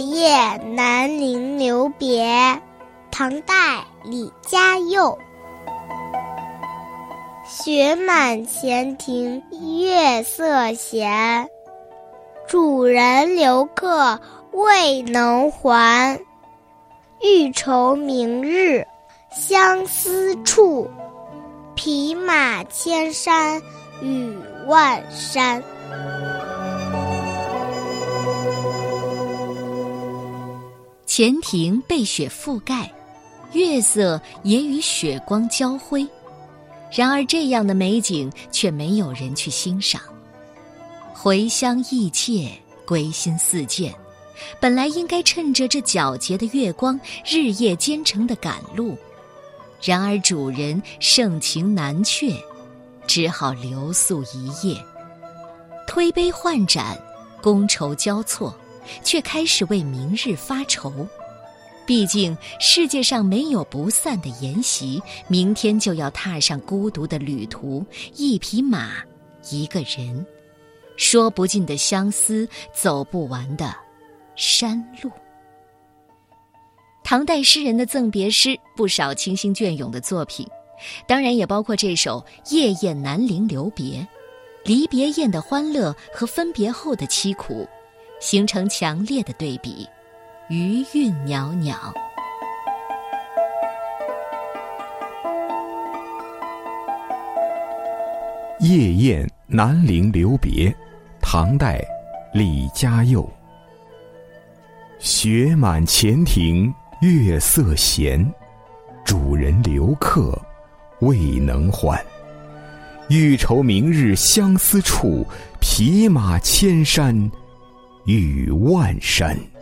夜南陵留别，唐代李嘉佑。雪满前庭月色闲，主人留客未能还。欲愁明日相思处，匹马千山与万山。闲庭被雪覆盖，月色也与雪光交辉。然而，这样的美景却没有人去欣赏。回乡忆切，归心似箭，本来应该趁着这皎洁的月光，日夜兼程的赶路。然而，主人盛情难却，只好留宿一夜。推杯换盏，觥筹交错。却开始为明日发愁，毕竟世界上没有不散的筵席，明天就要踏上孤独的旅途，一匹马，一个人，说不尽的相思，走不完的山路。唐代诗人的赠别诗不少，清新隽永的作品，当然也包括这首《夜宴南陵留别》，离别宴的欢乐和分别后的凄苦。形成强烈的对比，余韵袅袅。《夜宴南陵留别》，唐代，李嘉佑。雪满前庭月色闲，主人留客未能还。欲愁明日相思处，匹马千山。玉万山。